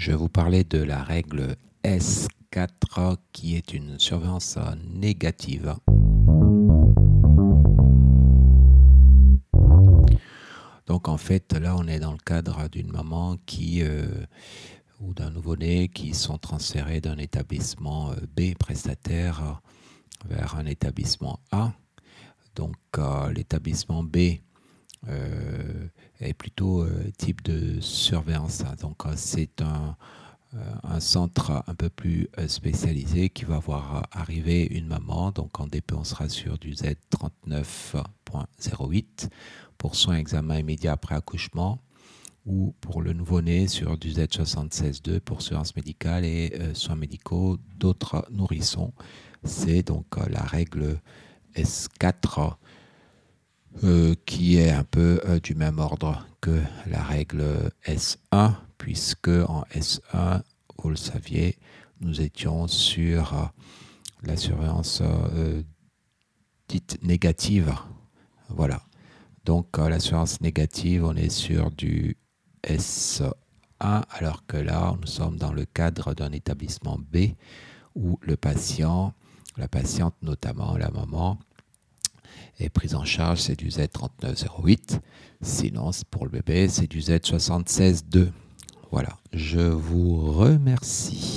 je vous parler de la règle S4 qui est une surveillance négative. Donc en fait, là, on est dans le cadre d'une maman qui euh, ou d'un nouveau-né qui sont transférés d'un établissement euh, B prestataire vers un établissement A. Donc euh, l'établissement B est plutôt type de surveillance. Donc c'est un, un, centre un peu plus spécialisé qui va voir arriver une maman. Donc en DP, on sera sur du Z39.08 pour soins examen immédiat après accouchement ou pour le nouveau-né sur du Z76.2 pour surveillance médicale et euh, soins médicaux d'autres nourrissons. C'est donc euh, la règle S4 euh, qui un peu du même ordre que la règle S1 puisque en S1, vous le saviez, nous étions sur la surveillance dite négative. Voilà. Donc l'assurance négative, on est sur du S1, alors que là, nous sommes dans le cadre d'un établissement B où le patient, la patiente notamment, la maman, est prise en charge, c'est du Z3908. Sinon, pour le bébé, c'est du Z76.2. Voilà, je vous remercie.